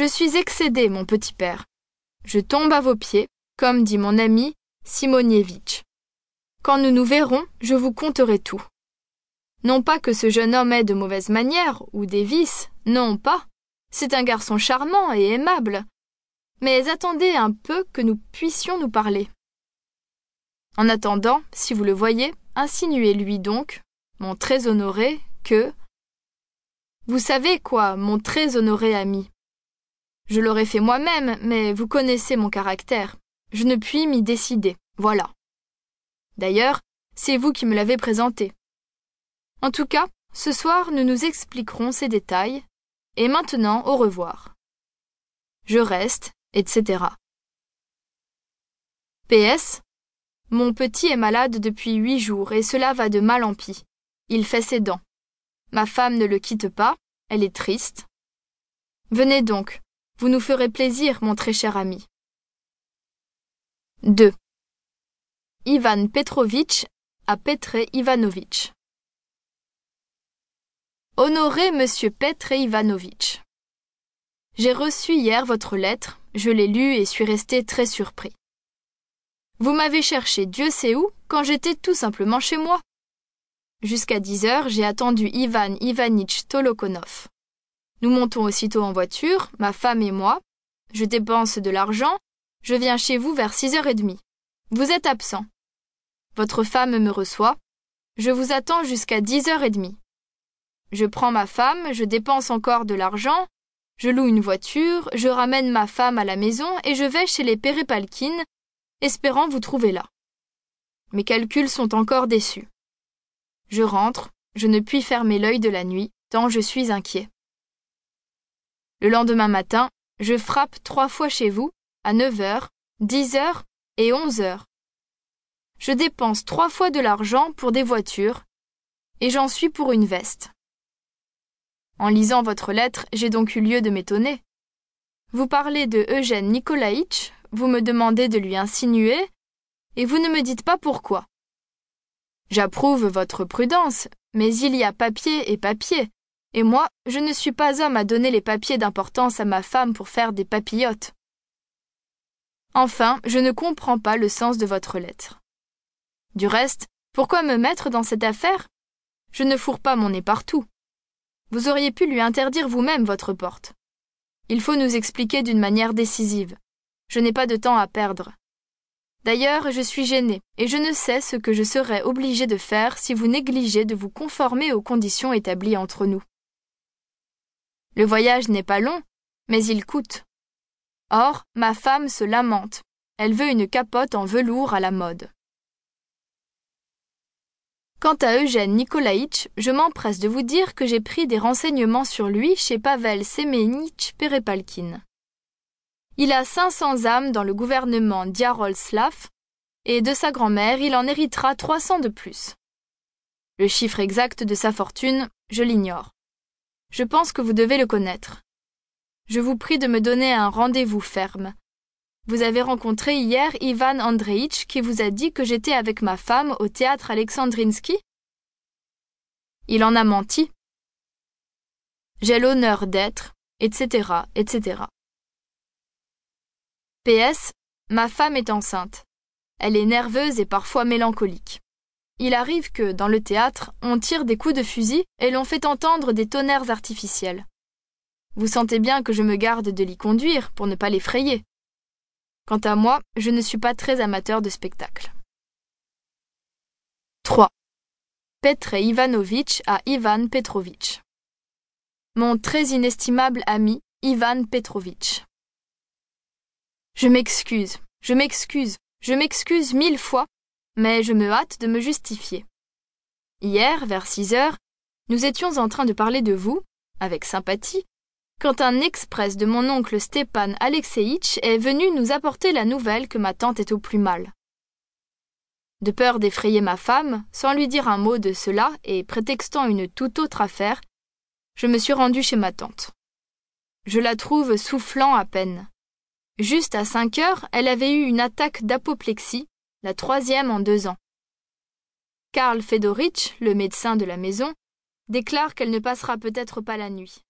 Je suis excédé, mon petit père. Je tombe à vos pieds, comme dit mon ami Simonievitch. Quand nous nous verrons, je vous conterai tout. Non pas que ce jeune homme ait de mauvaises manières ou des vices, non pas. C'est un garçon charmant et aimable. Mais attendez un peu que nous puissions nous parler. En attendant, si vous le voyez, insinuez-lui donc, mon très honoré, que. Vous savez quoi, mon très honoré ami? Je l'aurais fait moi-même, mais vous connaissez mon caractère. Je ne puis m'y décider. Voilà. D'ailleurs, c'est vous qui me l'avez présenté. En tout cas, ce soir nous nous expliquerons ces détails, et maintenant au revoir. Je reste, etc. PS. Mon petit est malade depuis huit jours et cela va de mal en pis. Il fait ses dents. Ma femme ne le quitte pas, elle est triste. Venez donc, vous nous ferez plaisir, mon très cher ami. 2. Ivan Petrovitch à Petre Ivanovitch. Honoré monsieur Petre Ivanovitch. J'ai reçu hier votre lettre, je l'ai lue et suis resté très surpris. Vous m'avez cherché Dieu sait où quand j'étais tout simplement chez moi. Jusqu'à dix heures, j'ai attendu Ivan Ivanitch Tolokonov. Nous montons aussitôt en voiture, ma femme et moi. Je dépense de l'argent. Je viens chez vous vers six heures et demie. Vous êtes absent. Votre femme me reçoit. Je vous attends jusqu'à dix heures et demie. Je prends ma femme, je dépense encore de l'argent, je loue une voiture, je ramène ma femme à la maison et je vais chez les Pérépalkines espérant vous trouver là. Mes calculs sont encore déçus. Je rentre, je ne puis fermer l'œil de la nuit, tant je suis inquiet. Le lendemain matin, je frappe trois fois chez vous, à 9 heures, 10 heures et 11 heures. Je dépense trois fois de l'argent pour des voitures, et j'en suis pour une veste. En lisant votre lettre, j'ai donc eu lieu de m'étonner. Vous parlez de Eugène Nikolaïtch, vous me demandez de lui insinuer, et vous ne me dites pas pourquoi. J'approuve votre prudence, mais il y a papier et papier, et moi, je ne suis pas homme à donner les papiers d'importance à ma femme pour faire des papillotes. Enfin, je ne comprends pas le sens de votre lettre. Du reste, pourquoi me mettre dans cette affaire? Je ne fourre pas mon nez partout. Vous auriez pu lui interdire vous-même votre porte. Il faut nous expliquer d'une manière décisive. Je n'ai pas de temps à perdre. D'ailleurs, je suis gêné, et je ne sais ce que je serais obligé de faire si vous négligez de vous conformer aux conditions établies entre nous. Le voyage n'est pas long, mais il coûte. Or, ma femme se lamente. Elle veut une capote en velours à la mode. Quant à Eugène Nikolaïtch, je m'empresse de vous dire que j'ai pris des renseignements sur lui chez Pavel Semenitch Perepalkin. Il a 500 âmes dans le gouvernement Diarolslav, et de sa grand-mère, il en héritera 300 de plus. Le chiffre exact de sa fortune, je l'ignore. Je pense que vous devez le connaître. Je vous prie de me donner un rendez-vous ferme. Vous avez rencontré hier Ivan Andreitch qui vous a dit que j'étais avec ma femme au théâtre Alexandrinsky Il en a menti. J'ai l'honneur d'être, etc., etc. PS. Ma femme est enceinte. Elle est nerveuse et parfois mélancolique. Il arrive que, dans le théâtre, on tire des coups de fusil et l'on fait entendre des tonnerres artificiels. Vous sentez bien que je me garde de l'y conduire pour ne pas l'effrayer. Quant à moi, je ne suis pas très amateur de spectacle. 3. Petre Ivanovitch à Ivan Petrovitch. Mon très inestimable ami Ivan Petrovitch. Je m'excuse, je m'excuse, je m'excuse mille fois, mais je me hâte de me justifier. Hier, vers six heures, nous étions en train de parler de vous, avec sympathie, quand un express de mon oncle Stepan Alexeïtch est venu nous apporter la nouvelle que ma tante est au plus mal. De peur d'effrayer ma femme, sans lui dire un mot de cela et prétextant une toute autre affaire, je me suis rendu chez ma tante. Je la trouve soufflant à peine. Juste à cinq heures, elle avait eu une attaque d'apoplexie, la troisième en deux ans. Karl Fedoritch, le médecin de la maison, déclare qu'elle ne passera peut-être pas la nuit.